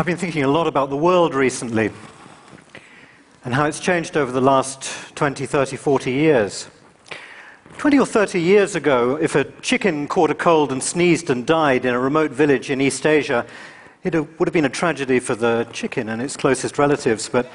I've been thinking a lot about the world recently and how it's changed over the last 20, 30, 40 years. 20 or 30 years ago, if a chicken caught a cold and sneezed and died in a remote village in East Asia, it would have been a tragedy for the chicken and its closest relatives, but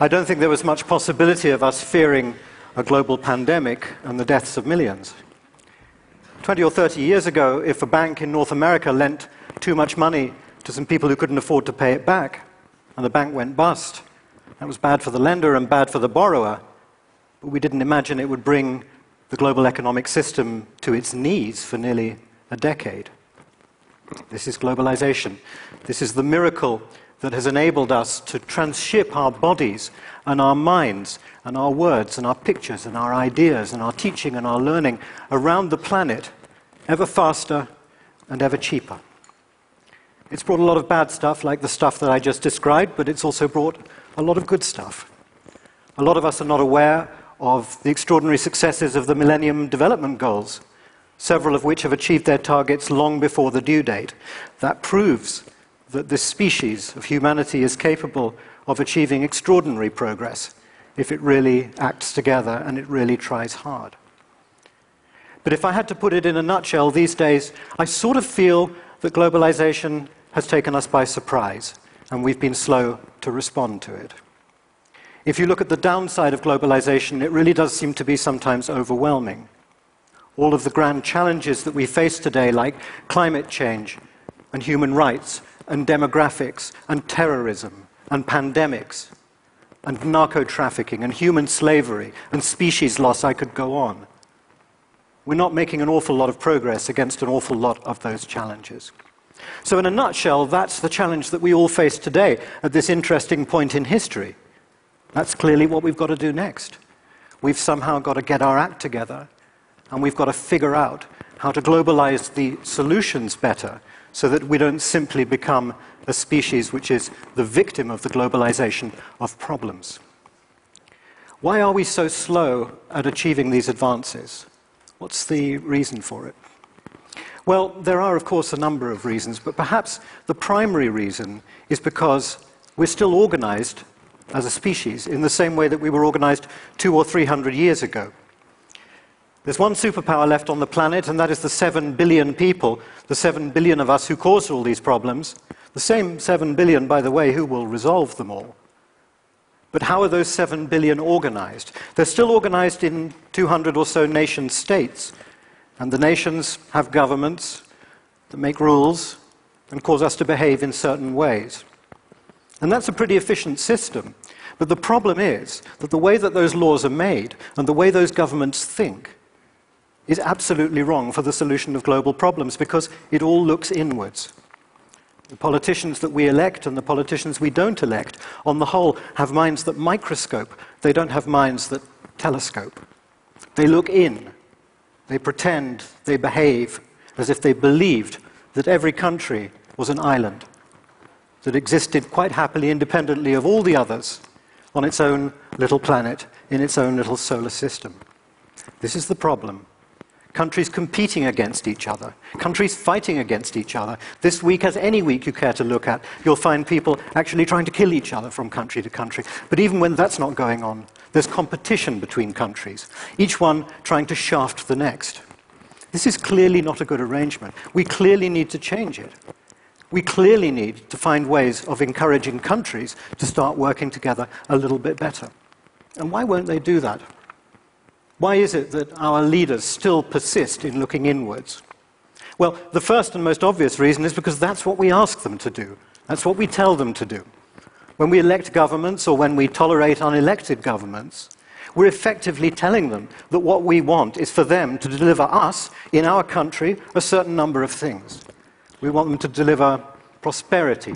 I don't think there was much possibility of us fearing a global pandemic and the deaths of millions. 20 or 30 years ago, if a bank in North America lent too much money to some people who couldn't afford to pay it back, and the bank went bust. That was bad for the lender and bad for the borrower, but we didn't imagine it would bring the global economic system to its knees for nearly a decade. This is globalization. This is the miracle that has enabled us to transship our bodies and our minds and our words and our pictures and our ideas and our teaching and our learning around the planet ever faster and ever cheaper. It's brought a lot of bad stuff, like the stuff that I just described, but it's also brought a lot of good stuff. A lot of us are not aware of the extraordinary successes of the Millennium Development Goals, several of which have achieved their targets long before the due date. That proves that this species of humanity is capable of achieving extraordinary progress if it really acts together and it really tries hard. But if I had to put it in a nutshell these days, I sort of feel that globalization has taken us by surprise, and we've been slow to respond to it. If you look at the downside of globalization, it really does seem to be sometimes overwhelming. All of the grand challenges that we face today, like climate change and human rights and demographics and terrorism and pandemics and narco trafficking and human slavery and species loss, I could go on. We're not making an awful lot of progress against an awful lot of those challenges. So, in a nutshell, that's the challenge that we all face today at this interesting point in history. That's clearly what we've got to do next. We've somehow got to get our act together, and we've got to figure out how to globalize the solutions better so that we don't simply become a species which is the victim of the globalization of problems. Why are we so slow at achieving these advances? What's the reason for it? Well, there are, of course, a number of reasons, but perhaps the primary reason is because we're still organized as a species in the same way that we were organized two or three hundred years ago. There's one superpower left on the planet, and that is the seven billion people, the seven billion of us who caused all these problems. The same seven billion, by the way, who will resolve them all. But how are those seven billion organized? They're still organized in 200 or so nation states, and the nations have governments that make rules and cause us to behave in certain ways. And that's a pretty efficient system. But the problem is that the way that those laws are made and the way those governments think is absolutely wrong for the solution of global problems because it all looks inwards. The politicians that we elect and the politicians we don't elect, on the whole, have minds that microscope. They don't have minds that telescope. They look in they pretend, they behave as if they believed that every country was an island that existed quite happily independently of all the others on its own little planet in its own little solar system. This is the problem. Countries competing against each other, countries fighting against each other. This week, as any week you care to look at, you'll find people actually trying to kill each other from country to country. But even when that's not going on, there's competition between countries, each one trying to shaft the next. This is clearly not a good arrangement. We clearly need to change it. We clearly need to find ways of encouraging countries to start working together a little bit better. And why won't they do that? Why is it that our leaders still persist in looking inwards? Well, the first and most obvious reason is because that's what we ask them to do. That's what we tell them to do. When we elect governments or when we tolerate unelected governments, we're effectively telling them that what we want is for them to deliver us, in our country, a certain number of things. We want them to deliver prosperity,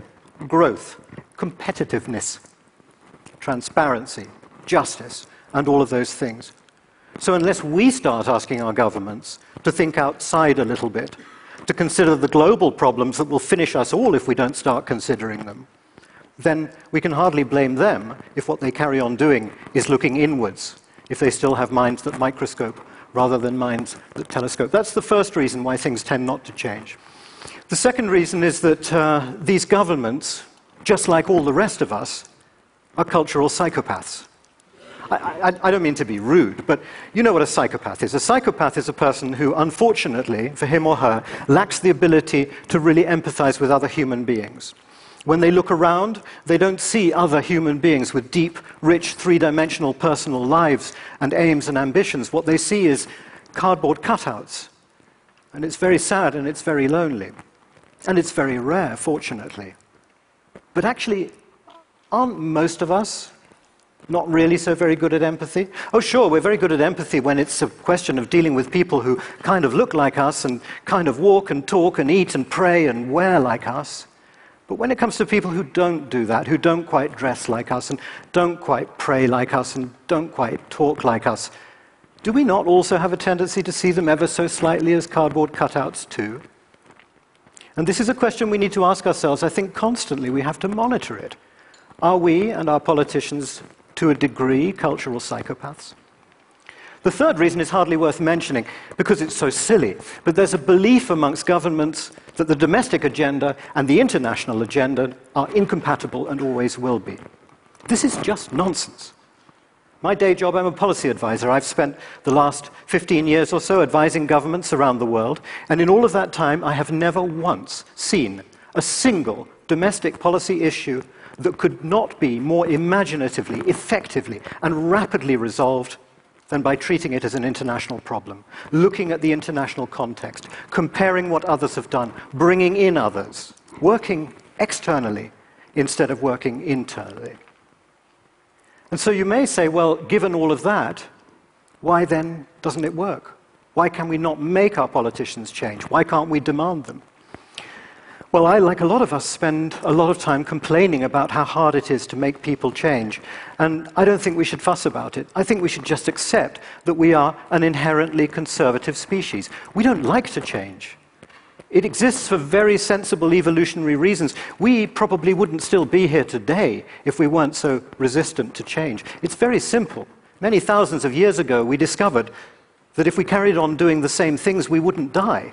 growth, competitiveness, transparency, justice, and all of those things. So, unless we start asking our governments to think outside a little bit, to consider the global problems that will finish us all if we don't start considering them, then we can hardly blame them if what they carry on doing is looking inwards, if they still have minds that microscope rather than minds that telescope. That's the first reason why things tend not to change. The second reason is that uh, these governments, just like all the rest of us, are cultural psychopaths. I, I, I, don't mean to be rude, but you know what a psychopath is. A psychopath is a person who, unfortunately, for him or her, lacks the ability to really empathize with other human beings. When they look around, they don't see other human beings with deep, rich, three dimensional personal lives and aims and ambitions. What they see is cardboard cutouts. And it's very sad and it's very lonely. And it's very rare, fortunately. But actually, aren't most of us not really so very good at empathy? Oh, sure, we're very good at empathy when it's a question of dealing with people who kind of look like us and kind of walk and talk and eat and pray and wear like us. But when it comes to people who don't do that, who don't quite dress like us and don't quite pray like us and don't quite talk like us, do we not also have a tendency to see them ever so slightly as cardboard cutouts too? And this is a question we need to ask ourselves. I think constantly we have to monitor it. Are we and our politicians, to a degree, cultural psychopaths? The third reason is hardly worth mentioning because it's so silly, but there's a belief amongst governments that the domestic agenda and the international agenda are incompatible and always will be. This is just nonsense. My day job, I'm a policy advisor. I've spent the last 15 years or so advising governments around the world, and in all of that time, I have never once seen a single domestic policy issue that could not be more imaginatively, effectively, and rapidly resolved than by treating it as an international problem, looking at the international context, comparing what others have done, bringing in others, working externally instead of working internally. And so you may say, well, given all of that, why then doesn't it work? Why can we not make our politicians change? Why can't we demand them? Well, I, like a lot of us, spend a lot of time complaining about how hard it is to make people change. And I don't think we should fuss about it. I think we should just accept that we are an inherently conservative species. We don't like to change. It exists for very sensible evolutionary reasons. We probably wouldn't still be here today if we weren't so resistant to change. It's very simple. Many thousands of years ago, we discovered that if we carried on doing the same things, we wouldn't die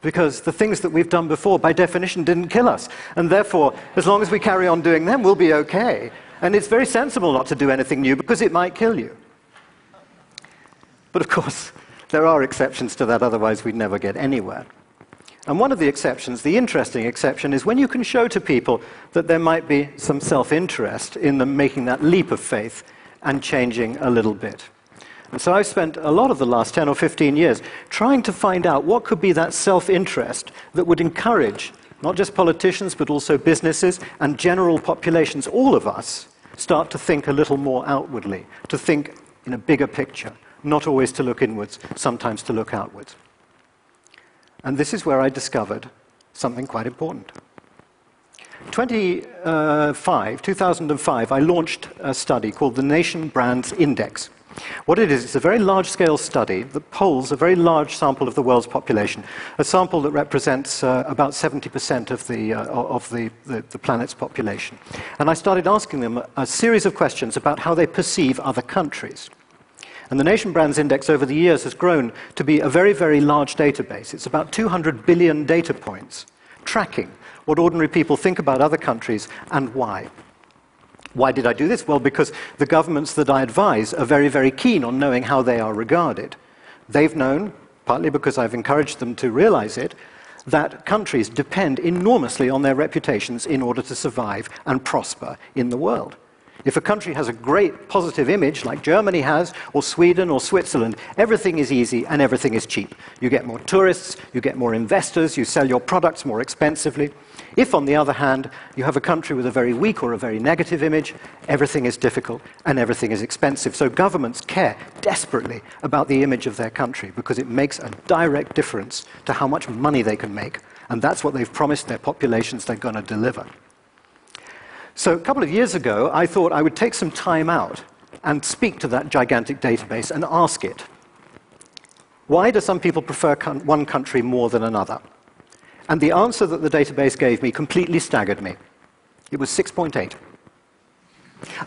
because the things that we've done before, by definition, didn't kill us. And therefore, as long as we carry on doing them, we'll be okay. And it's very sensible not to do anything new because it might kill you. But of course, there are exceptions to that, otherwise, we'd never get anywhere. And one of the exceptions, the interesting exception, is when you can show to people that there might be some self interest in them making that leap of faith and changing a little bit. And so I've spent a lot of the last 10 or 15 years trying to find out what could be that self interest that would encourage not just politicians, but also businesses and general populations, all of us, start to think a little more outwardly, to think in a bigger picture, not always to look inwards, sometimes to look outwards. And this is where I discovered something quite important. 25, uh, 2005, I launched a study called the Nation Brands Index. What it is, it's a very large scale study that polls a very large sample of the world's population, a sample that represents uh, about 70% of, the, uh, of the, the, the, planet's population. And I started asking them a, a series of questions about how they perceive other countries. And the Nation Brands Index over the years has grown to be a very, very large database. It's about 200 billion data points tracking what ordinary people think about other countries and why. Why did I do this? Well, because the governments that I advise are very, very keen on knowing how they are regarded. They've known, partly because I've encouraged them to realize it, that countries depend enormously on their reputations in order to survive and prosper in the world. If a country has a great positive image, like Germany has, or Sweden or Switzerland, everything is easy and everything is cheap. You get more tourists, you get more investors, you sell your products more expensively. If, on the other hand, you have a country with a very weak or a very negative image, everything is difficult and everything is expensive. So governments care desperately about the image of their country because it makes a direct difference to how much money they can make. And that's what they've promised their populations they're going to deliver. So a couple of years ago, I thought I would take some time out and speak to that gigantic database and ask it, why do some people prefer one country more than another? And the answer that the database gave me completely staggered me. It was 6.8.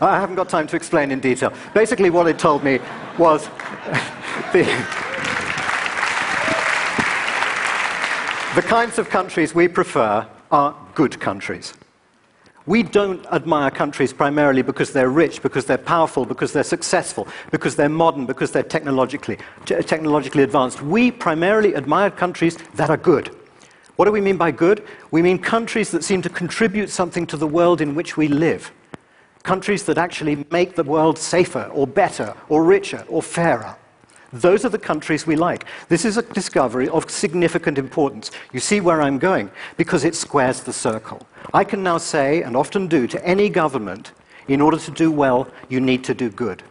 I haven't got time to explain in detail. Basically, what it told me was the, the kinds of countries we prefer are good countries. We don't admire countries primarily because they're rich, because they're powerful, because they're successful, because they're modern, because they're technologically, technologically advanced. We primarily admire countries that are good. What do we mean by good? We mean countries that seem to contribute something to the world in which we live. Countries that actually make the world safer or better or richer or fairer. Those are the countries we like. This is a discovery of significant importance. You see where I'm going? Because it squares the circle. I can now say, and often do, to any government, in order to do well, you need to do good.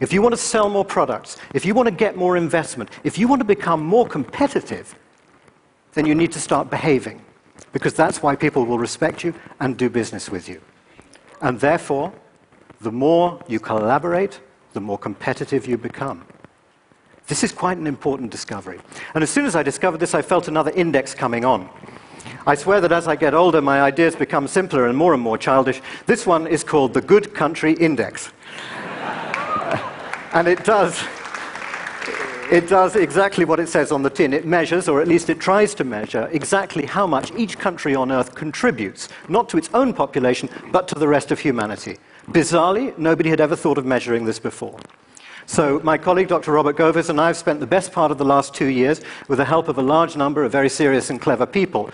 If you want to sell more products, if you want to get more investment, if you want to become more competitive, then you need to start behaving. Because that's why people will respect you and do business with you. And therefore, the more you collaborate, the more competitive you become. This is quite an important discovery. And as soon as I discovered this, I felt another index coming on. I swear that as I get older, my ideas become simpler and more and more childish. This one is called the Good Country Index. and it does, it does exactly what it says on the tin. It measures, or at least it tries to measure, exactly how much each country on Earth contributes, not to its own population, but to the rest of humanity. Bizarrely, nobody had ever thought of measuring this before. So, my colleague Dr. Robert Govers and I have spent the best part of the last two years, with the help of a large number of very serious and clever people,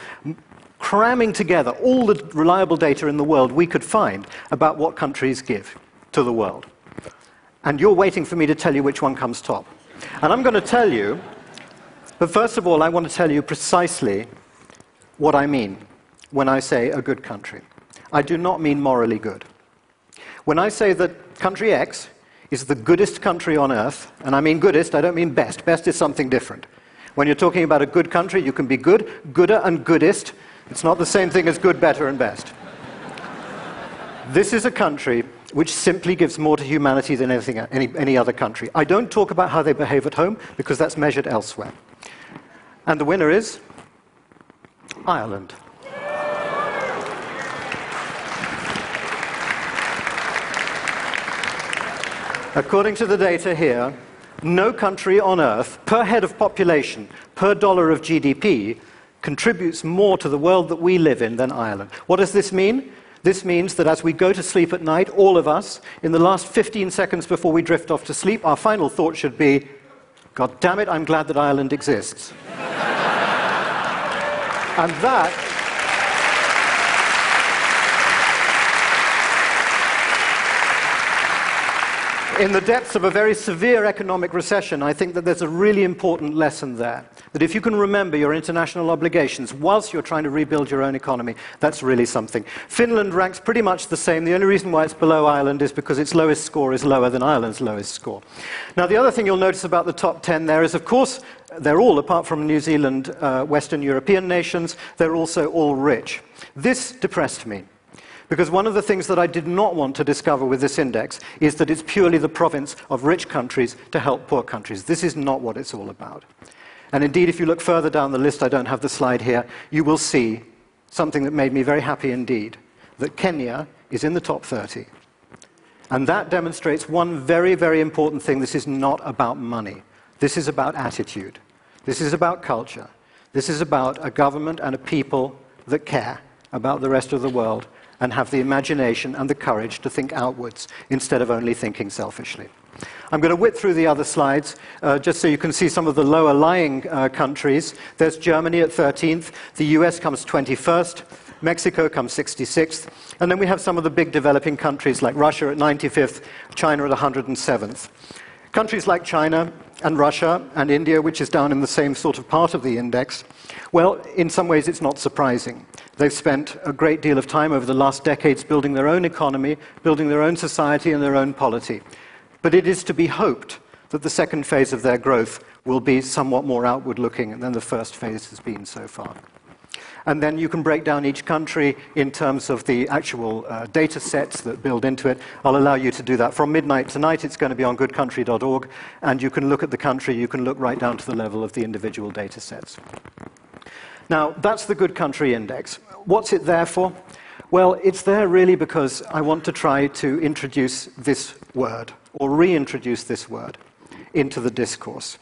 cramming together all the reliable data in the world we could find about what countries give to the world. And you're waiting for me to tell you which one comes top. And I'm going to tell you, but first of all, I want to tell you precisely what I mean when I say a good country. I do not mean morally good. When I say that country X is the goodest country on earth. And I mean goodest, I don't mean best. Best is something different. When you're talking about a good country, you can be good, gooder, and goodest. It's not the same thing as good, better, and best. this is a country which simply gives more to humanity than anything, any, any other country. I don't talk about how they behave at home because that's measured elsewhere. And the winner is Ireland. According to the data here, no country on earth, per head of population, per dollar of GDP, contributes more to the world that we live in than Ireland. What does this mean? This means that as we go to sleep at night, all of us, in the last 15 seconds before we drift off to sleep, our final thought should be, God damn it, I'm glad that Ireland exists. and that in the depths of a very severe economic recession, I think that there's a really important lesson there. That if you can remember your international obligations whilst you're trying to rebuild your own economy, that's really something. Finland ranks pretty much the same. The only reason why it's below Ireland is because its lowest score is lower than Ireland's lowest score. Now, the other thing you'll notice about the top 10 there is, of course, they're all, apart from New Zealand, uh, Western European nations, they're also all rich. This depressed me. Because one of the things that I did not want to discover with this index is that it's purely the province of rich countries to help poor countries. This is not what it's all about. And indeed, if you look further down the list, I don't have the slide here, you will see something that made me very happy indeed that Kenya is in the top 30. And that demonstrates one very, very important thing. This is not about money, this is about attitude, this is about culture, this is about a government and a people that care about the rest of the world and have the imagination and the courage to think outwards instead of only thinking selfishly. I'm going to whip through the other slides uh, just so you can see some of the lower lying uh, countries. There's Germany at 13th, the US comes 21st, Mexico comes 66th, and then we have some of the big developing countries like Russia at 95th, China at 107th. Countries like China and Russia and India, which is down in the same sort of part of the index, well, in some ways it's not surprising. They've spent a great deal of time over the last decades building their own economy, building their own society and their own polity. But it is to be hoped that the second phase of their growth will be somewhat more outward looking than the first phase has been so far. And then you can break down each country in terms of the actual uh, data sets that build into it. I'll allow you to do that. From midnight tonight, it's going to be on goodcountry.org, and you can look at the country, you can look right down to the level of the individual data sets. Now, that's the Good Country Index. What's it there for? Well, it's there really because I want to try to introduce this word, or reintroduce this word, into the discourse.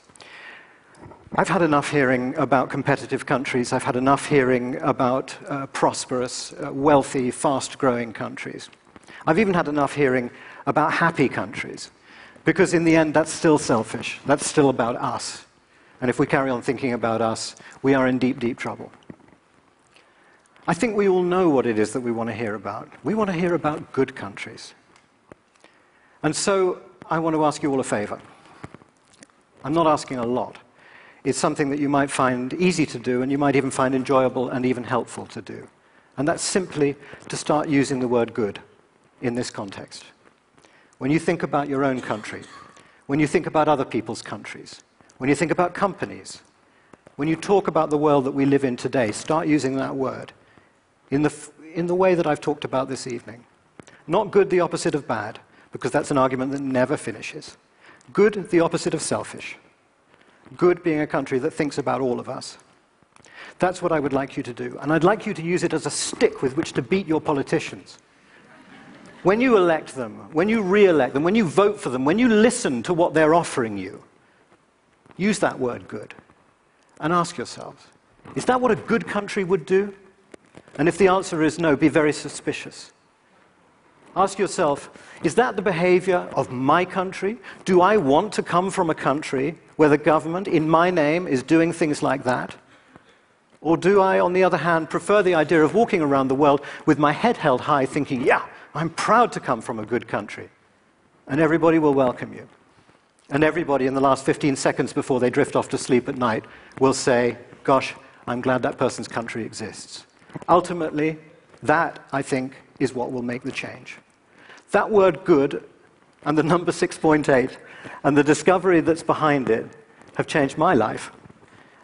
I've had enough hearing about competitive countries. I've had enough hearing about uh, prosperous, uh, wealthy, fast growing countries. I've even had enough hearing about happy countries. Because in the end, that's still selfish. That's still about us. And if we carry on thinking about us, we are in deep, deep trouble. I think we all know what it is that we want to hear about. We want to hear about good countries. And so I want to ask you all a favor. I'm not asking a lot. It's something that you might find easy to do and you might even find enjoyable and even helpful to do. And that's simply to start using the word good in this context. When you think about your own country, when you think about other people's countries, when you think about companies, when you talk about the world that we live in today, start using that word in the, in the way that I've talked about this evening. Not good, the opposite of bad, because that's an argument that never finishes. Good, the opposite of selfish. Good being a country that thinks about all of us. That's what I would like you to do. And I'd like you to use it as a stick with which to beat your politicians. When you elect them, when you re elect them, when you vote for them, when you listen to what they're offering you, use that word good and ask yourselves is that what a good country would do? And if the answer is no, be very suspicious. Ask yourself is that the behavior of my country? Do I want to come from a country where the government, in my name, is doing things like that? Or do I, on the other hand, prefer the idea of walking around the world with my head held high, thinking, yeah, I'm proud to come from a good country. And everybody will welcome you. And everybody in the last 15 seconds before they drift off to sleep at night will say, Gosh, I'm glad that person's country exists. Ultimately, that, I think, is what will make the change. That word good and the number 6.8 and the discovery that's behind it have changed my life.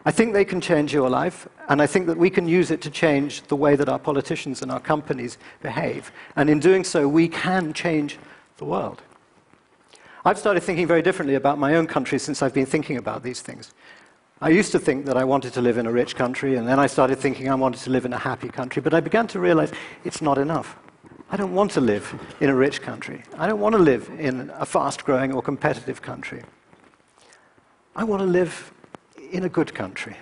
I think they can change your life, and I think that we can use it to change the way that our politicians and our companies behave. And in doing so, we can change the world. I've started thinking very differently about my own country since I've been thinking about these things. I used to think that I wanted to live in a rich country, and then I started thinking I wanted to live in a happy country, but I began to realize it's not enough. I don't want to live in a rich country. I don't want to live in a fast growing or competitive country. I want to live in a good country.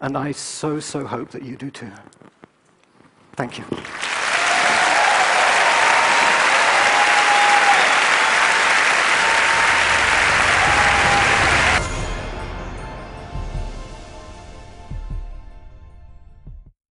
And I so, so hope that you do too. Thank you.